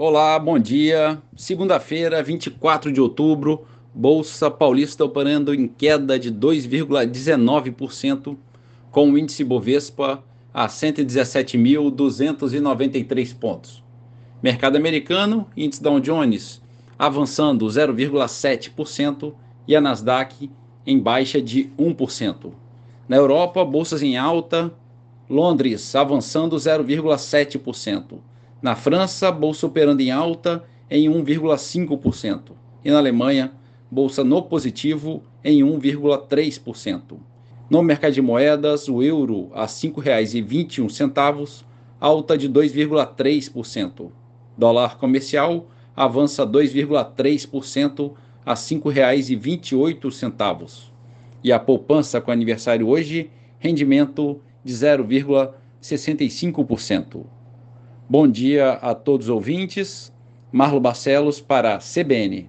Olá, bom dia. Segunda-feira, 24 de outubro, Bolsa Paulista operando em queda de 2,19%, com o índice Bovespa a 117.293 pontos. Mercado americano, índice Dow Jones avançando 0,7% e a Nasdaq em baixa de 1%. Na Europa, bolsas em alta, Londres avançando 0,7%. Na França, bolsa operando em alta em 1,5%. E na Alemanha, bolsa no positivo em 1,3%. No mercado de moedas, o euro a R$ 5,21, alta de 2,3%. Dólar comercial avança 2,3% a R$ 5,28. E a poupança com aniversário hoje, rendimento de 0,65%. Bom dia a todos os ouvintes. Marlo Barcelos para CBN.